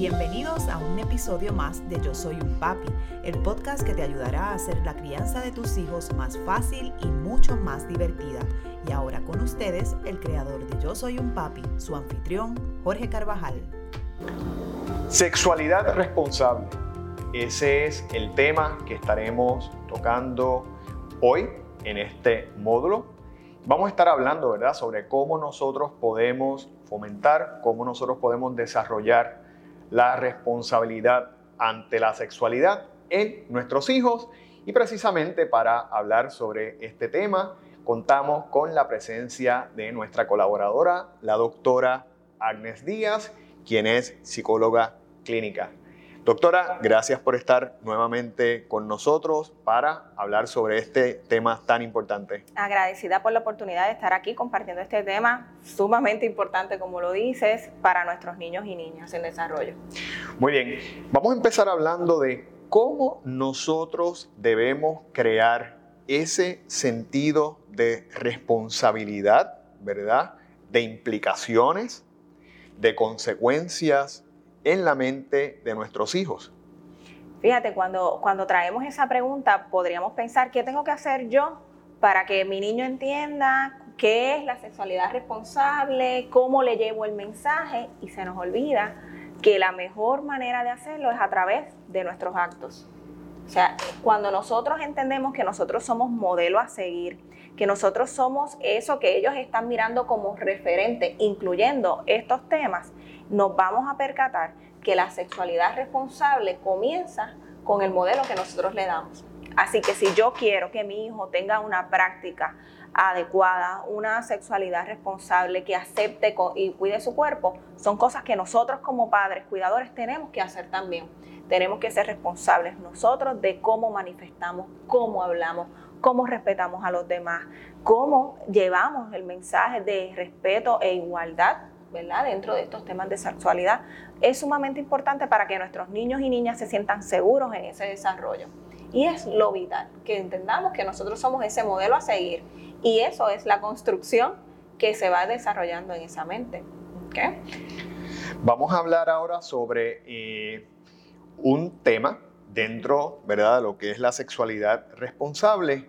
Bienvenidos a un episodio más de Yo Soy un Papi, el podcast que te ayudará a hacer la crianza de tus hijos más fácil y mucho más divertida. Y ahora con ustedes, el creador de Yo Soy un Papi, su anfitrión, Jorge Carvajal. Sexualidad responsable. Ese es el tema que estaremos tocando hoy en este módulo. Vamos a estar hablando, ¿verdad?, sobre cómo nosotros podemos fomentar, cómo nosotros podemos desarrollar la responsabilidad ante la sexualidad en nuestros hijos. Y precisamente para hablar sobre este tema, contamos con la presencia de nuestra colaboradora, la doctora Agnes Díaz, quien es psicóloga clínica. Doctora, gracias por estar nuevamente con nosotros para hablar sobre este tema tan importante. Agradecida por la oportunidad de estar aquí compartiendo este tema sumamente importante, como lo dices, para nuestros niños y niñas en desarrollo. Muy bien, vamos a empezar hablando de cómo nosotros debemos crear ese sentido de responsabilidad, ¿verdad? De implicaciones, de consecuencias en la mente de nuestros hijos? Fíjate, cuando, cuando traemos esa pregunta, podríamos pensar, ¿qué tengo que hacer yo para que mi niño entienda qué es la sexualidad responsable, cómo le llevo el mensaje? Y se nos olvida que la mejor manera de hacerlo es a través de nuestros actos. O sea, cuando nosotros entendemos que nosotros somos modelo a seguir, que nosotros somos eso que ellos están mirando como referente, incluyendo estos temas, nos vamos a percatar que la sexualidad responsable comienza con el modelo que nosotros le damos. Así que si yo quiero que mi hijo tenga una práctica adecuada, una sexualidad responsable, que acepte y cuide su cuerpo, son cosas que nosotros como padres, cuidadores, tenemos que hacer también. Tenemos que ser responsables nosotros de cómo manifestamos, cómo hablamos, cómo respetamos a los demás, cómo llevamos el mensaje de respeto e igualdad ¿verdad? dentro de estos temas de sexualidad es sumamente importante para que nuestros niños y niñas se sientan seguros en ese desarrollo. Y es lo vital, que entendamos que nosotros somos ese modelo a seguir y eso es la construcción que se va desarrollando en esa mente. Vamos a hablar ahora sobre eh, un tema dentro ¿verdad? de lo que es la sexualidad responsable,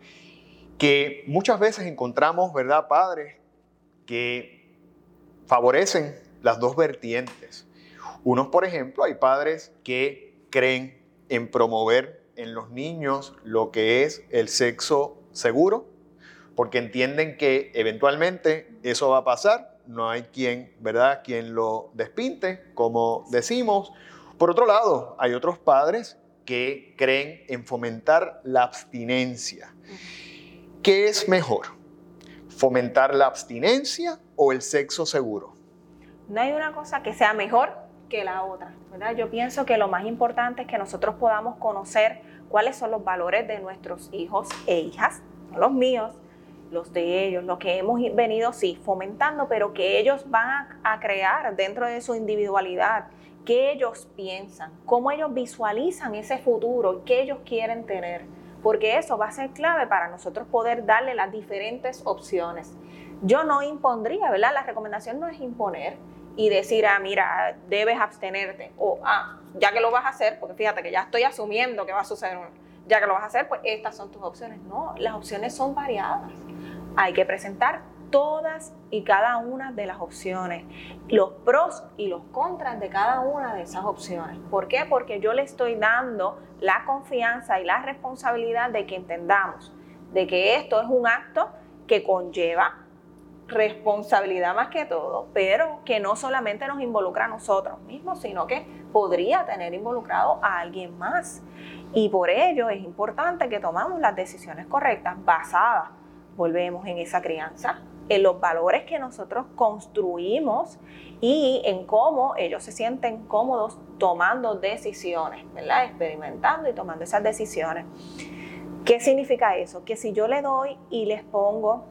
que muchas veces encontramos, ¿verdad, padres, que favorecen las dos vertientes. Unos, por ejemplo, hay padres que creen en promover en los niños lo que es el sexo seguro, porque entienden que eventualmente eso va a pasar, no hay quien, ¿verdad?, quien lo despinte, como decimos. Por otro lado, hay otros padres que creen en fomentar la abstinencia. ¿Qué es mejor? ¿Fomentar la abstinencia o el sexo seguro? No hay una cosa que sea mejor que la otra, ¿verdad? Yo pienso que lo más importante es que nosotros podamos conocer cuáles son los valores de nuestros hijos e hijas, los míos, los de ellos, lo que hemos venido, fomentando, pero que ellos van a, a crear dentro de su individualidad, qué ellos piensan, cómo ellos visualizan ese futuro, qué ellos quieren tener porque eso va a ser clave para nosotros poder darle las diferentes opciones. Yo no impondría, ¿verdad? La recomendación no es imponer y decir, ah, mira, debes abstenerte, o, ah, ya que lo vas a hacer, porque fíjate que ya estoy asumiendo que va a suceder, ya que lo vas a hacer, pues estas son tus opciones. No, las opciones son variadas. Hay que presentar todas y cada una de las opciones, los pros y los contras de cada una de esas opciones. ¿Por qué? Porque yo le estoy dando la confianza y la responsabilidad de que entendamos de que esto es un acto que conlleva responsabilidad más que todo, pero que no solamente nos involucra a nosotros mismos, sino que podría tener involucrado a alguien más. Y por ello es importante que tomamos las decisiones correctas basadas, volvemos en esa crianza, en los valores que nosotros construimos y en cómo ellos se sienten cómodos tomando decisiones, ¿verdad? Experimentando y tomando esas decisiones. ¿Qué significa eso? Que si yo le doy y les pongo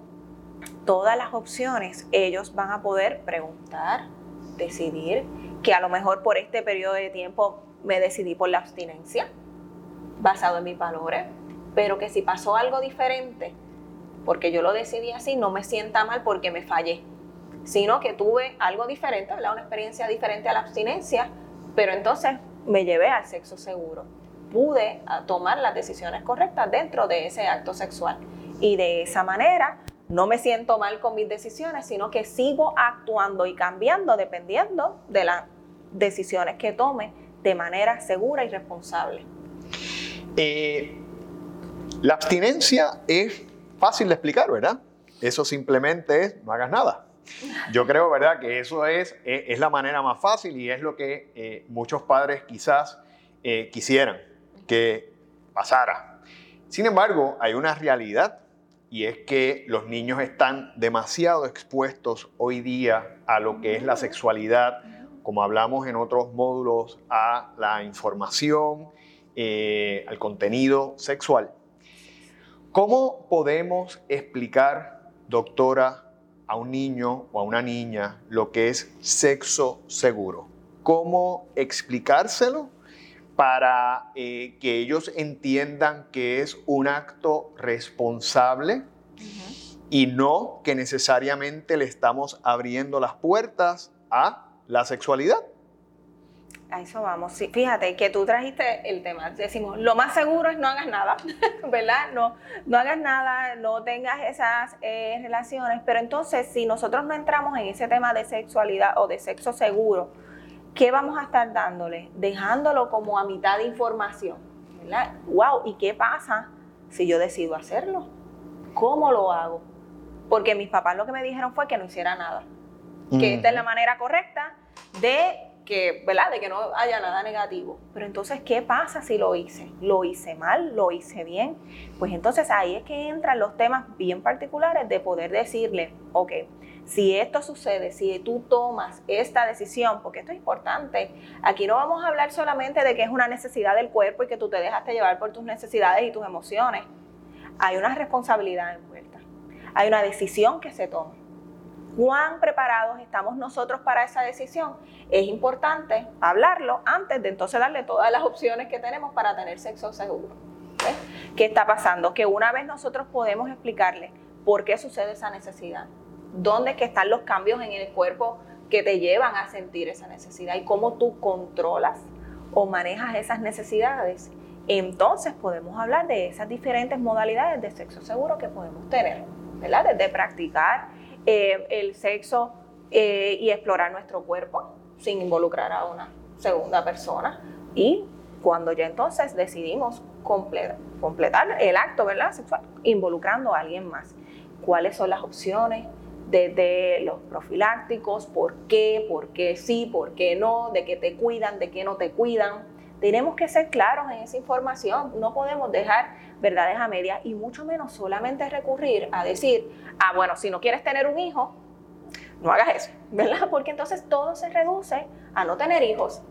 todas las opciones, ellos van a poder preguntar, decidir, que a lo mejor por este periodo de tiempo me decidí por la abstinencia, basado en mis valores, pero que si pasó algo diferente, porque yo lo decidí así, no me sienta mal porque me fallé, sino que tuve algo diferente, una experiencia diferente a la abstinencia, Pero entonces me llevé al sexo seguro. Pude ah, tomar las decisiones correctas dentro de ese acto sexual. Y de esa manera no me siento mal con mis decisiones, sino que sigo actuando y cambiando dependiendo de las decisiones que tome de manera segura y responsable. Eh, la abstinencia es fácil de explicar, ¿verdad? Eso simplemente es no hagas nada. Yo creo, ¿verdad?, que eso es, es, la manera más fácil y es lo que eh, muchos padres quizás eh, quisieran que pasara. Sin embargo, hay una realidad y es que los niños están demasiado expuestos hoy día a lo que es la sexualidad, como hablamos en otros módulos, a la información, eh, al contenido sexual. ¿Cómo podemos explicar, doctora, a un niño o a una niña lo que es sexo seguro? ¿Cómo explicárselo para eh, que ellos entiendan que es un acto responsable y no que necesariamente le estamos abriendo las puertas a la sexualidad? A eso vamos. Sí, fíjate que tú trajiste el tema. Decimos, lo más seguro es no hagas nada, ¿verdad? No, no hagas nada, no tengas esas eh, relaciones. Pero entonces, si nosotros no entramos en ese tema de sexualidad o de sexo seguro, ¿qué vamos a estar dándole? Dejándolo como a mitad de información. ¿verdad? ¡Wow! ¿Y qué pasa si yo decido hacerlo? ¿Cómo lo hago? Porque mis papás lo que me dijeron fue que no hiciera nada. Que esta es la manera correcta de que, ¿verdad? De que no haya nada negativo. Pero entonces, ¿qué pasa si lo hice? ¿Lo hice mal? ¿Lo hice bien? Pues entonces ahí es que entran los temas bien particulares de poder decirle, ok, si esto sucede, si tú tomas esta decisión, porque esto es importante, aquí no vamos a hablar solamente de que es una necesidad del cuerpo y que tú te dejaste llevar por tus necesidades y tus emociones. Hay una responsabilidad envuelta, hay una decisión que se toma. ¿Cuán preparados estamos nosotros para esa decisión? Es importante hablarlo antes de entonces darle todas las opciones que tenemos para tener sexo seguro. ¿Qué está pasando? Que una vez nosotros podemos explicarle por qué sucede esa necesidad, dónde que están los cambios en el cuerpo que te llevan a sentir esa necesidad y cómo tú controlas o manejas esas necesidades, entonces podemos hablar de esas diferentes modalidades de sexo seguro que podemos tener, ¿verdad? Desde practicar eh, el sexo eh, y explorar nuestro cuerpo sin involucrar a una segunda persona y cuando ya entonces decidimos completar, completar el acto ¿verdad? sexual involucrando a alguien más. ¿Cuáles son las opciones? desde los profilácticos, por qué, por qué sí, por qué no, de qué te cuidan, de qué no te cuidan. Tenemos que ser claros en esa información, no podemos dejar verdades a medias y mucho menos solamente recurrir a decir, ah, bueno, si no quieres tener un hijo, no hagas eso, ¿verdad? Porque entonces todo se reduce a no tener hijos.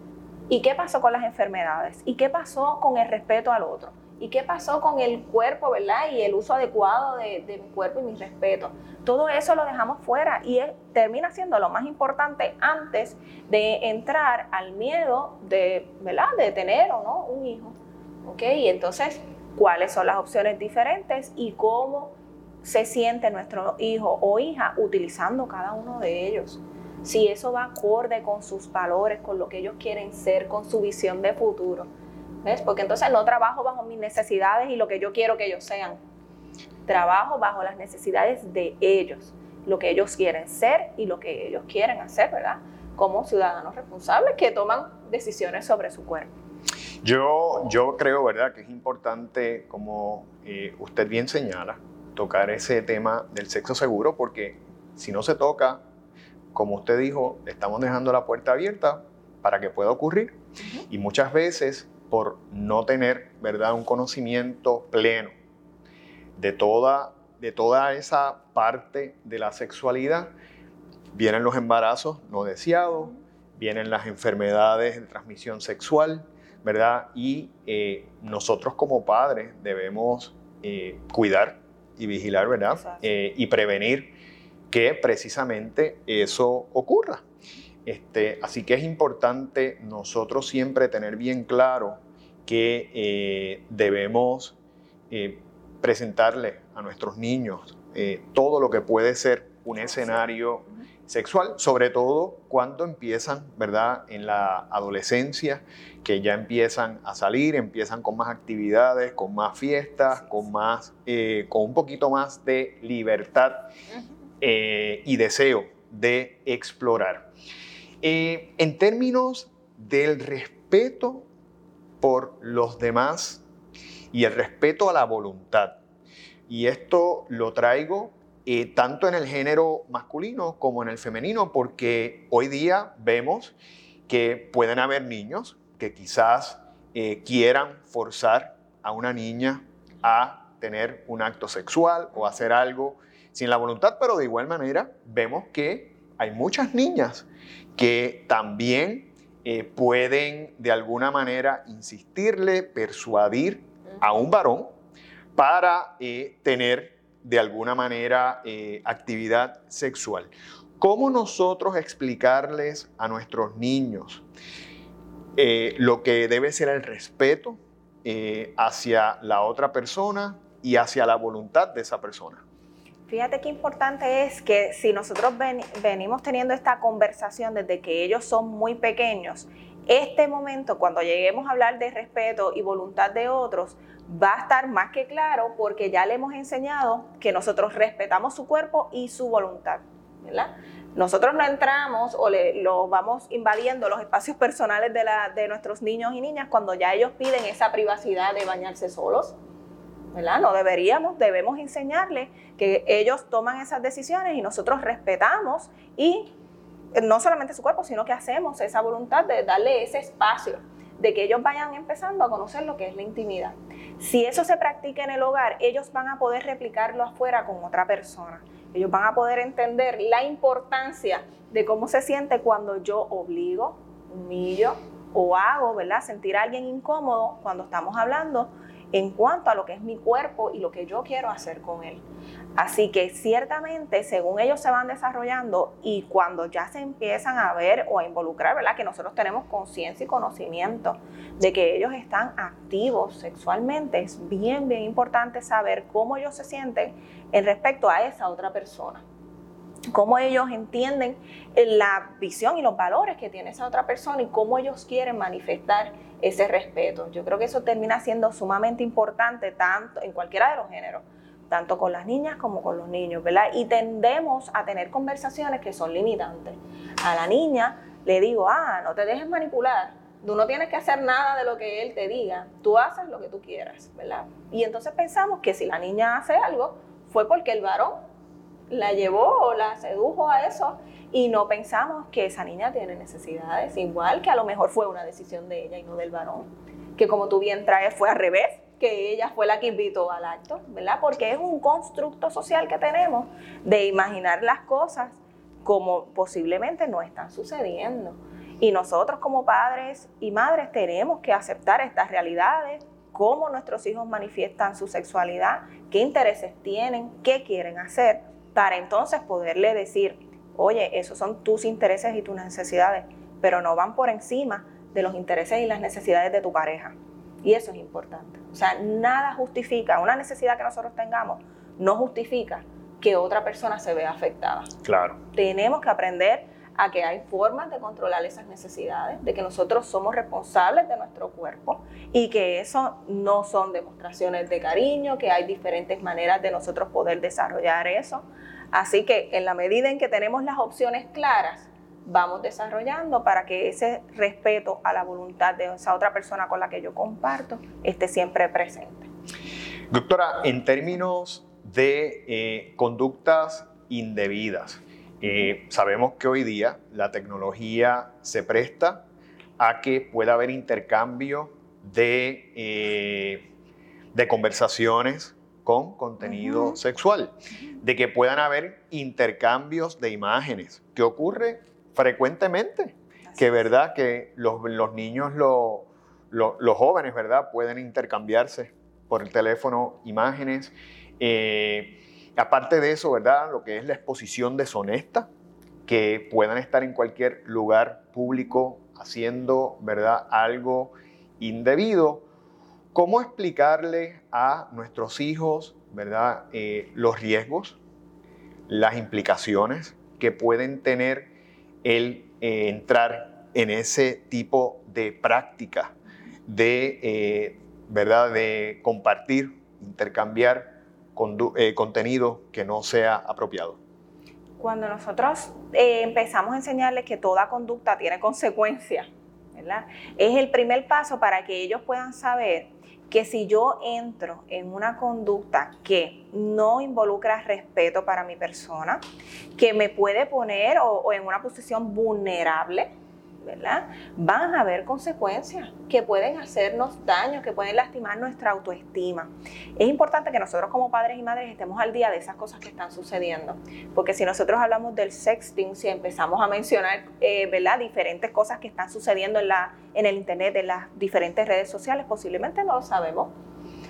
¿Y qué pasó con las enfermedades? ¿Y qué pasó con el respeto al otro? ¿Y qué pasó con el cuerpo, verdad? Y el uso adecuado de, mi cuerpo y mi respeto. Todo eso lo dejamos fuera y termina siendo lo más importante antes de entrar al miedo de, ¿verdad? De tener o no un hijo. ¿Ok? Y entonces, ¿cuáles son las opciones diferentes y cómo se siente nuestro hijo o hija utilizando cada uno de ellos? Si eso va acorde con sus valores, con lo que ellos quieren ser, con su visión de futuro. ¿Ves? Porque entonces no trabajo bajo mis necesidades y lo que yo quiero que ellos sean. Trabajo bajo las necesidades de ellos, lo que ellos quieren ser y lo que ellos quieren hacer, ¿verdad? Como ciudadanos responsables que toman decisiones sobre su cuerpo. Yo, yo creo, ¿verdad?, que es importante, como eh, usted bien señala, tocar ese tema del sexo seguro, porque si no se toca, como usted dijo, estamos dejando la puerta abierta para que pueda ocurrir. Y muchas veces por no tener ¿verdad? un conocimiento pleno de toda, de toda esa parte de la sexualidad. Vienen los embarazos no deseados, vienen las enfermedades de transmisión sexual, ¿verdad? Y eh, nosotros como padres debemos eh, cuidar y vigilar, ¿verdad? Eh, y prevenir que precisamente eso ocurra. Este, así que es importante nosotros siempre tener bien claro que eh, debemos eh, presentarle a nuestros niños eh, todo lo que puede ser un escenario sexual, sobre todo cuando empiezan, ¿verdad? En la adolescencia, que ya empiezan a salir, empiezan con más actividades, con más fiestas, con, más, eh, con un poquito más de libertad eh, y deseo de explorar. Eh, en términos del respeto por los demás y el respeto a la voluntad, y esto lo traigo eh, tanto en el género masculino como en el femenino, porque hoy día vemos que pueden haber niños que quizás eh, quieran forzar a una niña a tener un acto sexual o hacer algo sin la voluntad, pero de igual manera vemos que hay muchas niñas que también eh, pueden de alguna manera insistirle, persuadir a un varón para tener de alguna manera eh, actividad sexual. ¿Cómo nosotros explicarles a nuestros niños eh, lo que debe ser el respeto eh, hacia la otra persona y hacia la voluntad de esa persona? Fíjate qué importante es que si nosotros venimos teniendo esta conversación desde que ellos son muy pequeños, este momento, cuando lleguemos a hablar de respeto y voluntad de otros, va a estar más que claro porque ya le hemos enseñado que nosotros respetamos su cuerpo y su voluntad. Nosotros no entramos o le, lo vamos invadiendo los espacios personales de nuestros niños y niñas cuando ya ellos piden esa privacidad de bañarse solos, No deberíamos, debemos enseñarles que ellos toman esas decisiones y nosotros respetamos y no solamente su cuerpo, sino que hacemos esa voluntad de darle ese espacio de que ellos vayan empezando a conocer lo que es la intimidad. Si eso se practica en el hogar, ellos van a poder replicarlo afuera con otra persona. Ellos van a poder entender la importancia de cómo se siente cuando yo obligo, humillo o hago, ¿verdad? Sentir a alguien incómodo cuando estamos hablando en cuanto a lo que es mi cuerpo y lo que yo quiero hacer con él. Así que ciertamente, según ellos se van desarrollando y cuando ya se empiezan a ver o a involucrar, ¿verdad? Que nosotros tenemos conciencia y conocimiento de que ellos están activos sexualmente, es bien, bien importante saber cómo ellos se sienten en respecto a esa otra persona cómo ellos entienden la visión y los valores que tiene esa otra persona y cómo ellos quieren manifestar ese respeto. Yo creo que eso termina siendo sumamente importante tanto en cualquiera de los géneros, tanto con las niñas como con los niños, ¿verdad? Y tendemos a tener conversaciones que son limitantes. A la niña le digo, ah, no te dejes manipular, tú no tienes que hacer nada de lo que él te diga, tú haces lo que tú quieras, ¿verdad? Y entonces pensamos que si la niña hace algo, fue porque el varón la llevó o la sedujo a eso y no pensamos que esa niña tiene necesidades, igual que a lo mejor fue una decisión de ella y no del varón, que como tú bien traes fue al revés, que ella fue la que invitó al acto, ¿verdad? Porque es un constructo social que tenemos de imaginar las cosas como posiblemente no están sucediendo. Y nosotros como padres y madres tenemos que aceptar estas realidades, cómo nuestros hijos manifiestan su sexualidad, qué intereses tienen, qué quieren hacer, para entonces poderle decir, oye, esos son tus intereses y tus necesidades, pero no van por encima de los intereses y las necesidades de tu pareja. Y eso es importante. O sea, nada justifica, una necesidad que nosotros tengamos, no justifica que otra persona se vea afectada. Claro. Tenemos que aprender a que hay formas de controlar esas necesidades, de que nosotros somos responsables de nuestro cuerpo y que eso no son demostraciones de cariño, que hay diferentes maneras de nosotros poder desarrollar eso. Así que en la medida en que tenemos las opciones claras, vamos desarrollando para que ese respeto a la voluntad de esa otra persona con la que yo comparto esté siempre presente. Doctora, en términos de eh, conductas indebidas, eh, sabemos que hoy día la tecnología se presta a que pueda haber intercambio de, eh, de conversaciones con contenido sexual, de que puedan haber intercambios de imágenes, que ocurre frecuentemente, que verdad que los, niños, los jóvenes, ¿verdad? Pueden intercambiarse por el teléfono imágenes. Eh, aparte de eso, ¿verdad? Lo que es la exposición deshonesta, que puedan estar en cualquier lugar público haciendo, ¿verdad? Algo indebido ¿Cómo explicarle a nuestros hijos, verdad, eh, los riesgos, las implicaciones que pueden tener el eh, entrar en ese tipo de práctica de, eh, ¿verdad? de compartir, intercambiar eh, contenido que no sea apropiado. Cuando nosotros empezamos a enseñarles que toda conducta tiene consecuencias, es el primer paso para que ellos puedan saber que si yo entro en una conducta que no involucra respeto para mi persona, que me puede poner o, en una posición vulnerable, ¿verdad? Van a haber consecuencias que pueden hacernos daño, que pueden lastimar nuestra autoestima. Es importante que nosotros como padres y madres estemos al día de esas cosas que están sucediendo, porque si nosotros hablamos del sexting, si empezamos a mencionar, eh, ¿verdad? Diferentes cosas que están sucediendo en, la, en el internet, en las diferentes redes sociales, posiblemente no lo sabemos.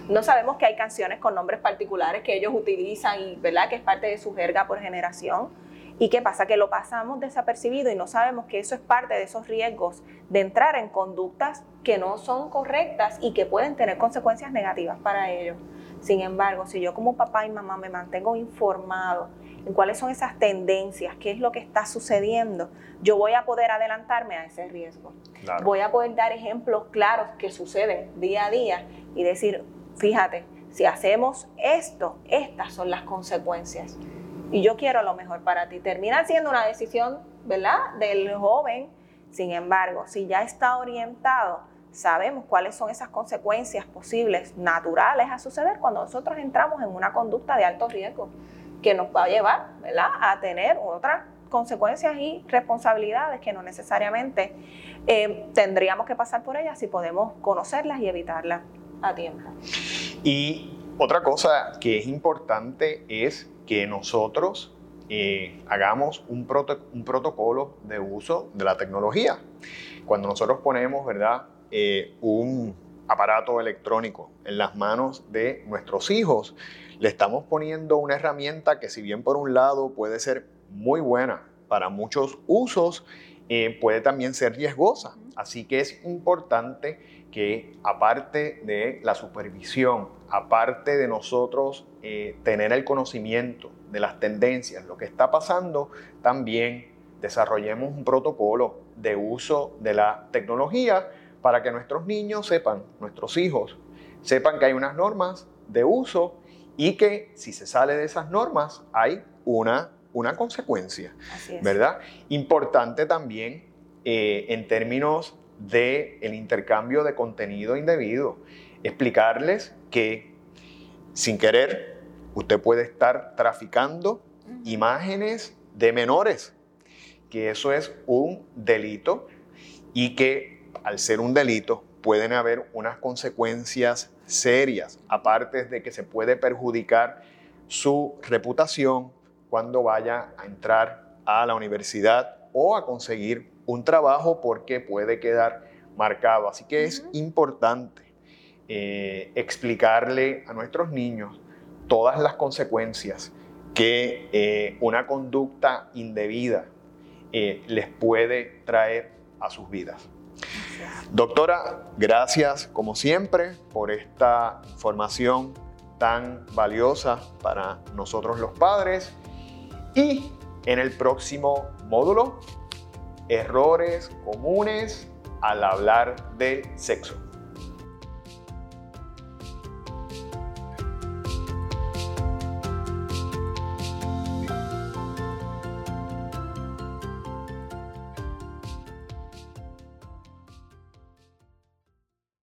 No sabemos que hay canciones con nombres particulares que ellos utilizan y, ¿verdad? Que es parte de su jerga por generación ¿Y qué pasa? Que lo pasamos desapercibido y no sabemos que eso es parte de esos riesgos de entrar en conductas que no son correctas y que pueden tener consecuencias negativas para ellos. Sin embargo, si yo como papá y mamá me mantengo informado en cuáles son esas tendencias, qué es lo que está sucediendo, yo voy a poder adelantarme a ese riesgo. Voy a poder dar ejemplos claros que suceden día a día y decir, fíjate, si hacemos esto, estas son las consecuencias y yo quiero lo mejor para ti. Termina siendo una decisión, ¿verdad?, del joven. Sin embargo, si ya está orientado, sabemos cuáles son esas consecuencias posibles, naturales a suceder cuando nosotros entramos en una conducta de alto riesgo, que nos va a llevar, ¿verdad?, a tener otras consecuencias y responsabilidades que no necesariamente eh, tendríamos que pasar por ellas si podemos conocerlas y evitarlas a tiempo. Y otra cosa que es importante es que nosotros eh, hagamos un, un, protocolo de uso de la tecnología. Cuando nosotros ponemos, ¿verdad?, eh, un aparato electrónico en las manos de nuestros hijos, le estamos poniendo una herramienta que si bien por un lado puede ser muy buena para muchos usos, eh, puede también ser riesgosa. Así que es importante que aparte de la supervisión, aparte de nosotros eh, tener el conocimiento de las tendencias, lo que está pasando, también desarrollemos un protocolo de uso de la tecnología para que nuestros niños sepan, nuestros hijos, sepan que hay unas normas de uso y que si se sale de esas normas hay una, una consecuencia, ¿verdad? Importante también eh, en términos del el intercambio de contenido indebido, explicarles que sin querer usted puede estar traficando imágenes de menores, que eso es un delito y que al ser un delito pueden haber unas consecuencias serias, aparte de que se puede perjudicar su reputación cuando vaya a entrar a la universidad o a conseguir un trabajo porque puede quedar marcado. Así que es importante eh, explicarle a nuestros niños todas las consecuencias que eh, una conducta indebida eh, les puede traer a sus vidas. Doctora, gracias como siempre por esta información tan valiosa para nosotros los padres. Y en el próximo módulo, errores comunes al hablar de sexo.